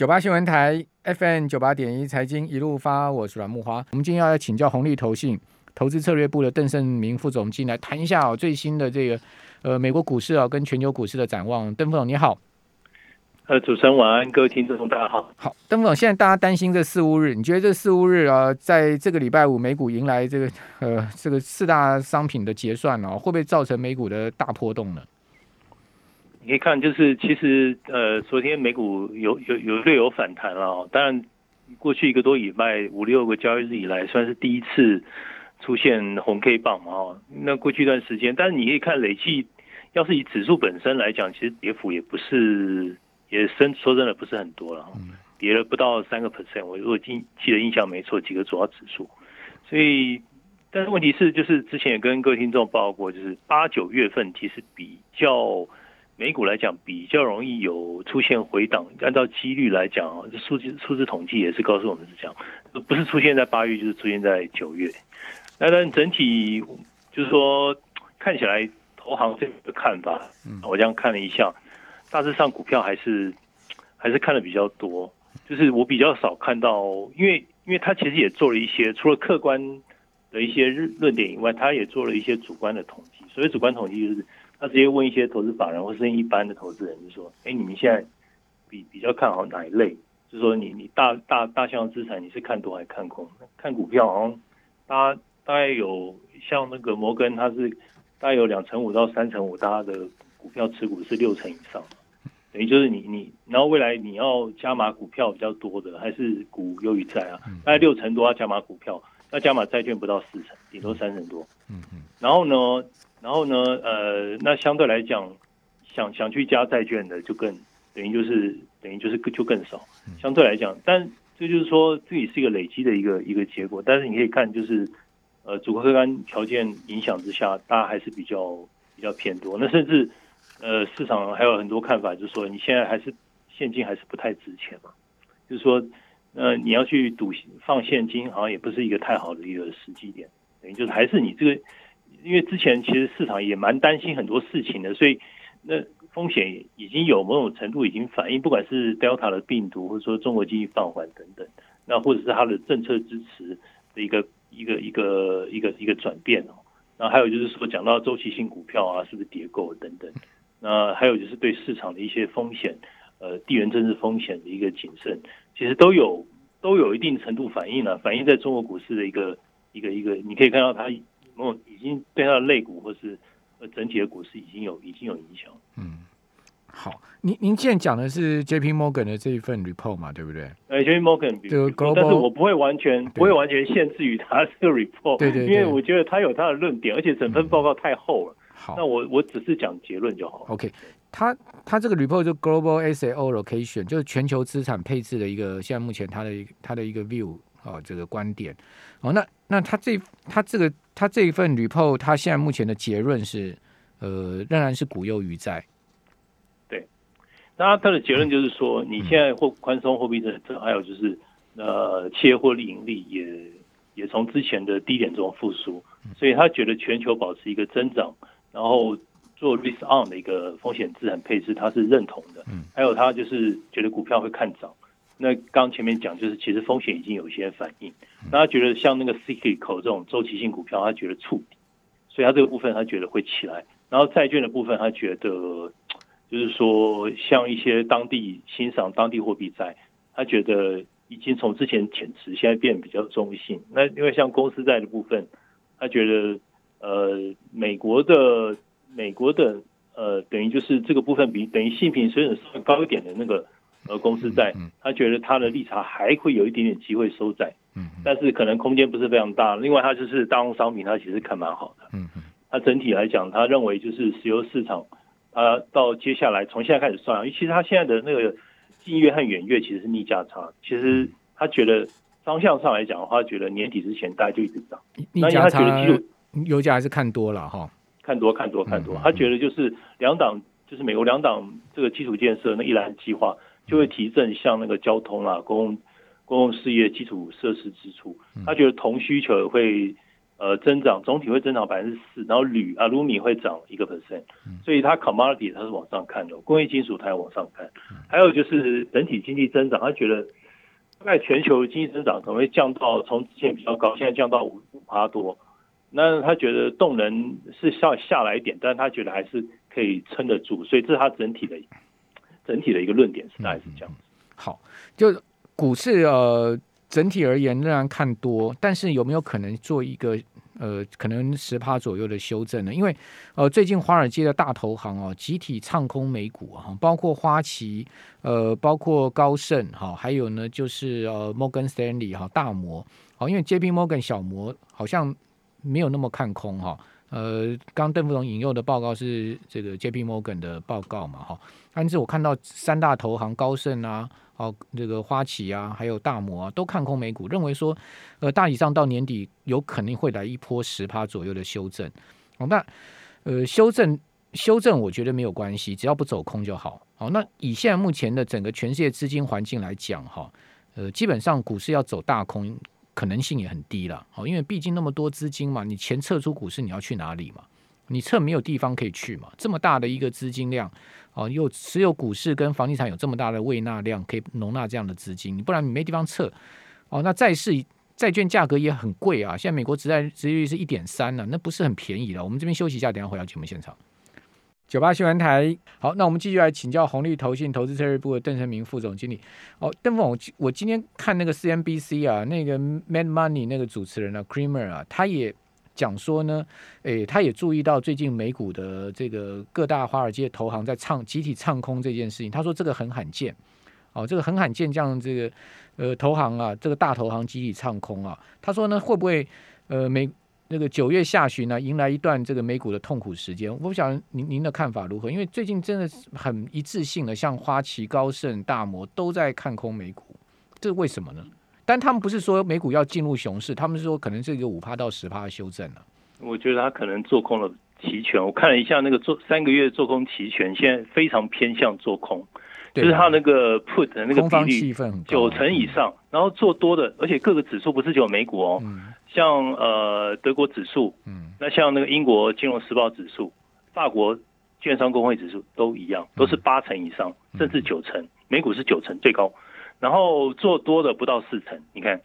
九八新闻台 FM 九八点一财经一路发，我是阮木花。我们今天要来请教红利投信投资策略部的邓胜明副总经来谈一下哦最新的这个呃美国股市啊跟全球股市的展望。邓副总你好，呃，主持人晚安，各位听众大家好。好，邓副总，现在大家担心这四五日，你觉得这四五日啊，在这个礼拜五美股迎来这个呃这个四大商品的结算哦，会不会造成美股的大波动呢？你可以看，就是其实呃，昨天美股有有有略有反弹了。当然，过去一个多礼拜五六个交易日以来，算是第一次出现红 K 棒嘛。哦，那过去一段时间，但是你可以看累计，要是以指数本身来讲，其实跌幅也不是也深，说真的不是很多了。跌了不到三个 percent。我如果记记得印象没错，几个主要指数。所以，但是问题是，就是之前也跟各位听众报告过，就是八九月份其实比较。美股来讲比较容易有出现回档，按照几率来讲数字数字统计也是告诉我们是这样，不是出现在八月就是出现在九月。那但整体就是说看起来投行这个看法，我这样看了一下，大致上股票还是还是看的比较多，就是我比较少看到，因为因为他其实也做了一些除了客观的一些论点以外，他也做了一些主观的统计，所谓主观统计就是。他直接问一些投资法人或是一般的投资人，就说：“哎，你们现在比比较看好哪一类？就是说，你你大大大项资产你是看多还是看空？看股票好像大家大概有像那个摩根，它是大概有两成五到三成五，大家的股票持股是六成以上，等于就是你你然后未来你要加码股票比较多的，还是股优于债啊？大概六成多要加码股票，那加码债券不到四成，顶多三成多。嗯嗯，然后呢？然后呢，呃，那相对来讲，想想去加债券的就更等于就是等于就是就更少。相对来讲，但这就是说自己是一个累积的一个一个结果。但是你可以看，就是呃，主客观条件影响之下，大家还是比较比较偏多。那甚至呃，市场还有很多看法，就是说你现在还是现金还是不太值钱嘛。就是说，呃，你要去赌放现金，好像也不是一个太好的一个时机点。等于就是还是你这个。因为之前其实市场也蛮担心很多事情的，所以那风险已经有某种程度已经反映，不管是 Delta 的病毒，或者说中国经济放缓等等，那或者是它的政策支持的一个一个一个一个一个转变哦。然后还有就是说讲到周期性股票啊，是不是跌够等等。那还有就是对市场的一些风险，呃，地缘政治风险的一个谨慎，其实都有都有一定程度反映了，反映在中国股市的一个一个一个，你可以看到它。哦，已经对它的肋骨或是呃整体的股市已经有已经有影响。嗯，好，您您现在讲的是 J P Morgan 的这一份 report 嘛，对不对？呃，J P Morgan 这个 global，但是我不会完全不会完全限制于它这个 report，对对，因为我觉得它有它的论点，而且整份报告太厚了。好，那我我只是讲结论就好。OK，它它这个 report 就 global asset allocation，就是全球资产配置的一个，现在目前它的它的一个 view 啊，这个观点。哦，那那他这他这个他这一份 report，他现在目前的结论是，呃，仍然是股优于债。对，那他的结论就是说，你现在货宽松货币政策，还有就是呃，企业获利盈利也也从之前的低点中复苏，所以他觉得全球保持一个增长，然后做 risk on 的一个风险资产配置，他是认同的。嗯，还有他就是觉得股票会看涨。那刚前面讲就是，其实风险已经有一些反应。那他觉得像那个 cyclical 这种周期性股票，他觉得触底，所以他这个部分他觉得会起来。然后债券的部分，他觉得就是说，像一些当地欣赏当地货币债，他觉得已经从之前减持，现在变比较中性。那因为像公司债的部分，他觉得呃，美国的美国的呃，等于就是这个部分比等于性平水准稍微高一点的那个。呃，公司在，他觉得他的利差还会有一点点机会收窄，嗯，但是可能空间不是非常大。另外，他就是大宗商品，他其实看蛮好的，他整体来讲，他认为就是石油市场，他到接下来从现在开始算，因为其实他现在的那个近月和远月其实是逆价差，其实他觉得方向上来讲的话，觉得年底之前大概就一直涨，逆。价差，油价还是看多了哈，看多看多看多，他觉得就是两党，就是美国两党这个基础建设那一篮计划。就会提振像那个交通啊、公共公共事业基础设施支出，他觉得铜需求会呃增长，总体会增长百分之四，然后铝啊卢米会涨一个 percent，所以它 commodity 它是往上看的，工业金属它也往上看，还有就是整体经济增长，他觉得大概全球经济增长可能会降到从之前比较高，现在降到五五趴多，那他觉得动能是下下来一点，但是他觉得还是可以撑得住，所以这是他整体的整体的一个论点是大概是这样子。好，就股市呃整体而言仍然看多，但是有没有可能做一个呃可能十趴左右的修正呢？因为呃最近华尔街的大投行哦集体唱空美股啊，包括花旗呃包括高盛哈，还有呢就是呃摩根 Stanley 哈大摩好，因为 J P Morgan 小摩好像没有那么看空哈。呃，刚邓副总引用的报告是这个 J P Morgan 的报告嘛哈，但是我看到三大投行高盛啊。哦，这个花旗啊，还有大摩啊，都看空美股，认为说，呃，大体上到年底有可能会来一波十趴左右的修正。哦，那呃，修正修正，我觉得没有关系，只要不走空就好。好，那以现在目前的整个全世界资金环境来讲，哈，呃，基本上股市要走大空可能性也很低了。好，因为毕竟那么多资金嘛，你钱撤出股市，你要去哪里嘛？你撤没有地方可以去嘛？这么大的一个资金量。哦，又持有股市跟房地产有这么大的胃纳量，可以容纳这样的资金，不然你没地方撤。哦，那债市债券价格也很贵啊，现在美国直债殖利率是一点三呢，那不是很便宜了。我们这边休息一下，等下回到节目现场。九八新闻台，好，那我们继续来请教红利投信投资策略部的邓成明副总经理。哦，邓总，我我今天看那个 CNBC 啊，那个 Mad Money 那个主持人啊，Creamer 啊，他也。讲说呢，诶，他也注意到最近美股的这个各大华尔街投行在唱集体唱空这件事情。他说这个很罕见，哦，这个很罕见，这样这个呃投行啊，这个大投行集体唱空啊。他说呢，会不会呃美那个九月下旬呢，迎来一段这个美股的痛苦时间？我不晓得您您的看法如何？因为最近真的是很一致性的，像花旗、高盛、大摩都在看空美股，这是为什么呢？但他们不是说美股要进入熊市，他们是说可能是一个五趴到十趴的修正了。我觉得他可能做空了期权，我看了一下那个做三个月做空期权，现在非常偏向做空，就是他那个 put 的那个比例九成以上，然后做多的，而且各个指数不是只有美股哦，像呃德国指数，嗯，那像那个英国金融时报指数、法国券商工会指数都一样，都是八成以上，甚至九成，美股是九成最高。然后做多的不到四成，你看，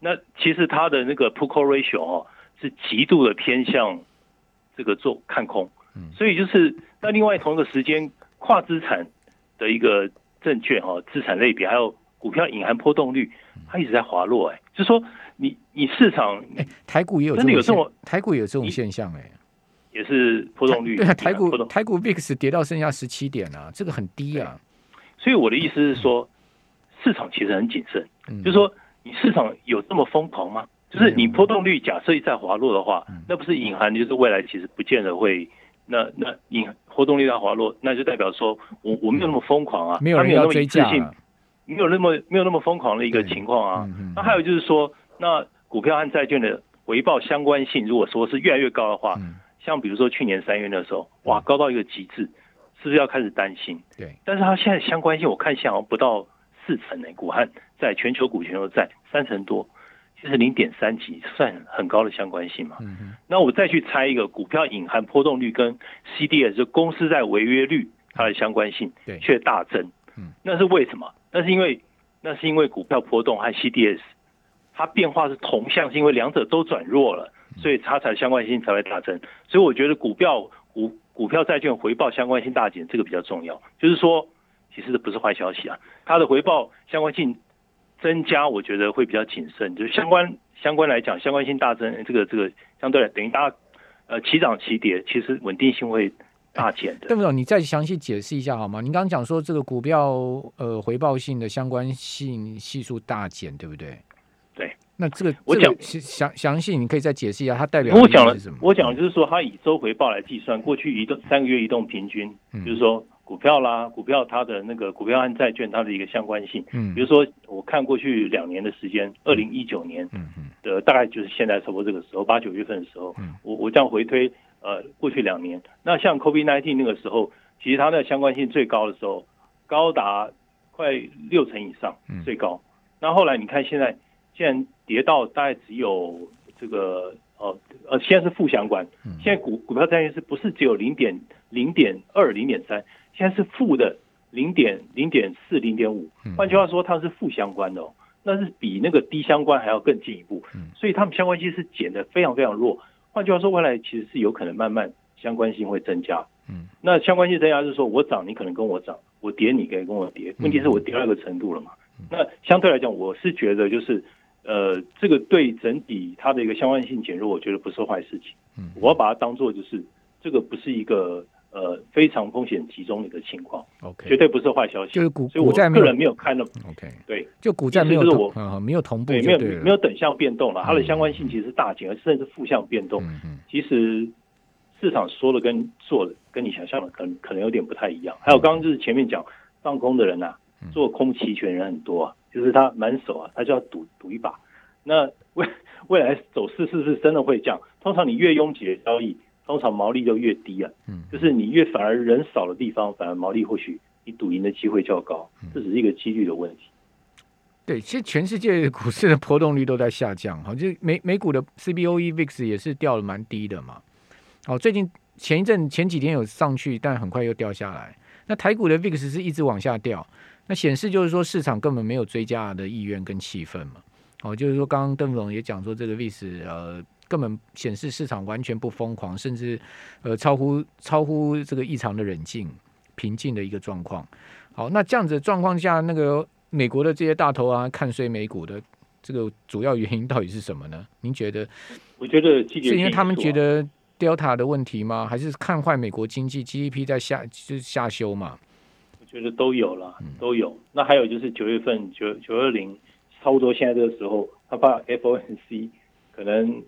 那其实它的那个 p u c o ratio 哦是极度的偏向这个做看空，嗯。所以就是那另外同一个时间跨资产的一个证券哈资产类别还有股票隐含波动率，它一直在滑落哎，就说你你市场哎台股也有真的有这么台股有这种现象哎，也是波动率对啊台股台股 VIX 跌到剩下十七点啊，这个很低啊，所以我的意思是说。市场其实很谨慎，就是说，你市场有这么疯狂吗？就是你波动率假设一再滑落的话，那不是隐含就是未来其实不见得会，那那隐活动率在滑落，那就代表说我我没有那么疯狂啊，没有没有那么一致性，没有那么没有那么疯狂的一个情况啊。那还有就是说，那股票和债券的回报相关性，如果说是越来越高的话，像比如说去年三月那时候，哇，高到一个极致，是不是要开始担心？对，但是它现在相关性，我看好像不到。四成呢，股汉在全球股权都在三成多，其实零点三几算很高的相关性嘛。嗯那我再去猜一个股票隐含波动率跟 CDS 就公司在违约率它的相关性，对，却大增。嗯。那是为什么？那是因为那是因为股票波动和 CDS 它变化是同向，是因为两者都转弱了，所以它才相关性才会大增。所以我觉得股票股股票债券回报相关性大减，这个比较重要。就是说。其实不是坏消息啊，它的回报相关性增加，我觉得会比较谨慎。就是相关相关来讲，相关性大增，这个这个相对来等于大呃齐涨齐跌，其实稳定性会大减的。邓副总，你再详细解释一下好吗？您刚刚讲说这个股票呃回报性的相关性系数大减，对不对？对。那这个我讲详详细，你可以再解释一下，它代表我讲了什么？我讲就是说，它以周回报来计算，过去移动三个月移动平均，就是说。股票啦，股票它的那个股票和债券它的一个相关性，嗯，比如说我看过去两年的时间，二零一九年，嗯嗯，的大概就是现在差不多这个时候，八九月份的时候，嗯，我我这样回推，呃，过去两年，那像 COVID nineteen 那个时候，其实它的相关性最高的时候，高达快六成以上，最高。那后来你看现在，现在跌到大概只有这个呃，呃，现在是负相关，现在股股票债券是不是只有零点零点二、零点三？现在是负的零点零点四、零点五。换句话说，它是负相关的哦，那是比那个低相关还要更进一步。所以他们相关性是减的非常非常弱。换句话说，未来其实是有可能慢慢相关性会增加。嗯，那相关性增加就是说我涨，你可能跟我涨；我跌，你可以跟我跌。问题是我跌到一个程度了嘛？那相对来讲，我是觉得就是。呃，这个对整体它的一个相关性减弱，我觉得不是坏事情。嗯，我要把它当做就是这个不是一个呃非常风险集中的一个情况。OK，绝对不是坏消息。就是股股债个人没有看那么 OK，对，就股债没有我没有同步，没有没有等向变动了。它的相关性其实是大减，而甚至负向变动。嗯嗯，其实市场说的跟做的跟你想象的可能可能有点不太一样。还有刚刚就是前面讲放空的人呐，做空期权人很多啊。就是他满手啊，他就要赌赌一把。那未未来走势是不是真的会降？通常你越拥挤的交易，通常毛利就越低啊。嗯，就是你越反而人少的地方，反而毛利或许你赌赢的机会较高。这只是一个几率的问题。对，其实全世界股市的波动率都在下降。好，就美美股的 CBOE VIX 也是掉了蛮低的嘛。好，最近前一阵前几天有上去，但很快又掉下来。那台股的 VIX 是一直往下掉。那显示就是说市场根本没有追加的意愿跟气氛嘛，哦，就是说刚刚邓总也讲说这个 VIX 呃根本显示市场完全不疯狂，甚至呃超乎超乎这个异常的冷静平静的一个状况。好，那这样子的状况下，那个美国的这些大头啊看衰美股的这个主要原因到底是什么呢？您觉得？我觉得是因为他们觉得 Delta 的问题吗？还是看坏美国经济 GDP 在下就是下修嘛？我觉得都有了，都有。那还有就是九月份九九二零，差不多现在这个时候，他怕 FOMC 可能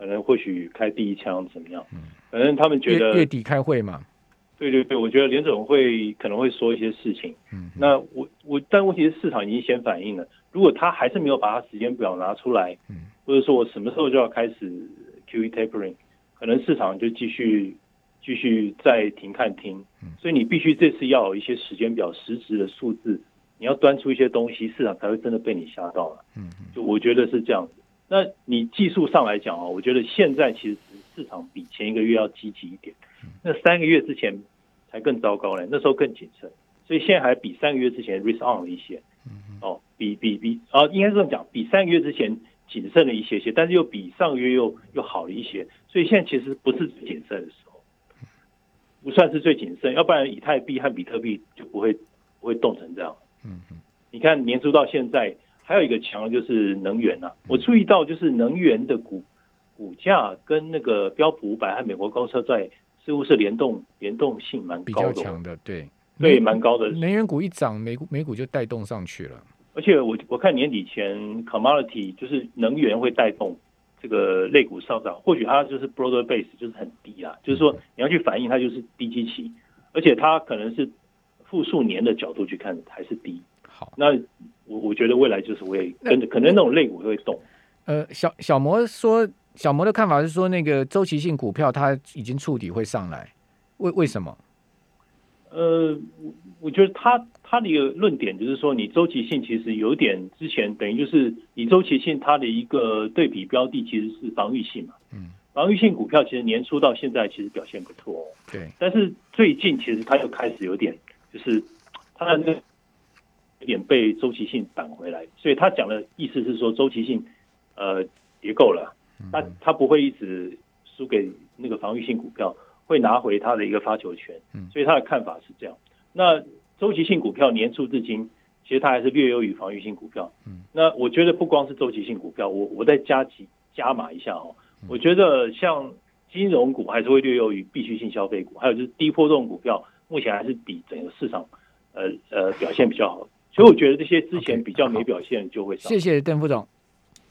可能或许开第一枪怎么样？嗯，反正他们觉得月底开会嘛。对对对，我觉得联总会可能会说一些事情。嗯，那我我但问题是市场已经先反应了，如果他还是没有把他时间表拿出来，嗯，或者说我什么时候就要开始 QE tapering，可能市场就继续。继续再停看听，所以你必须这次要有一些时间表、实质的数字，你要端出一些东西，市场才会真的被你吓到了。嗯，就我觉得是这样子。那你技术上来讲啊，我觉得现在其实市场比前一个月要积极一点。那三个月之前才更糟糕呢，那时候更谨慎，所以现在还比三个月之前 risk on 了一些。哦，比比比啊，应该是这么讲，比三个月之前谨慎了一些些，但是又比上个月又又好了一些。所以现在其实不是谨慎的时候。不算是最谨慎，要不然以太币和比特币就不会不会动成这样。嗯嗯，你看年初到现在，还有一个强的就是能源啊。我注意到就是能源的股股价跟那个标普五百和美国高车债似乎是联动联动性蛮高的，强的对对蛮高的。能源股一涨，美股美股就带动上去了。而且我我看年底前 commodity 就是能源会带动。这个类股上涨，或许它就是 broader base，就是很低啊，就是说你要去反映它就是低基期，而且它可能是复数年的角度去看还是低。好，那我我觉得未来就是会跟着，可能那种类股会动。呃，小小摩说，小摩的看法是说，那个周期性股票它已经触底会上来，为为什么？呃，我我觉得他他的一个论点就是说，你周期性其实有点之前等于就是你周期性它的一个对比标的其实是防御性嘛，嗯，防御性股票其实年初到现在其实表现不错，哦，对，但是最近其实它又开始有点就是它的那有点被周期性挡回来，所以他讲的意思是说周期性呃跌够了，他他不会一直输给那个防御性股票。会拿回他的一个发球权，所以他的看法是这样。那周期性股票年初至今，其实它还是略优于防御性股票。嗯那我觉得不光是周期性股票，我我再加几加码一下哦。我觉得像金融股还是会略优于必需性消费股，还有就是低波动股票，目前还是比整个市场呃呃表现比较好。所以我觉得这些之前比较没表现就会。谢谢邓副总。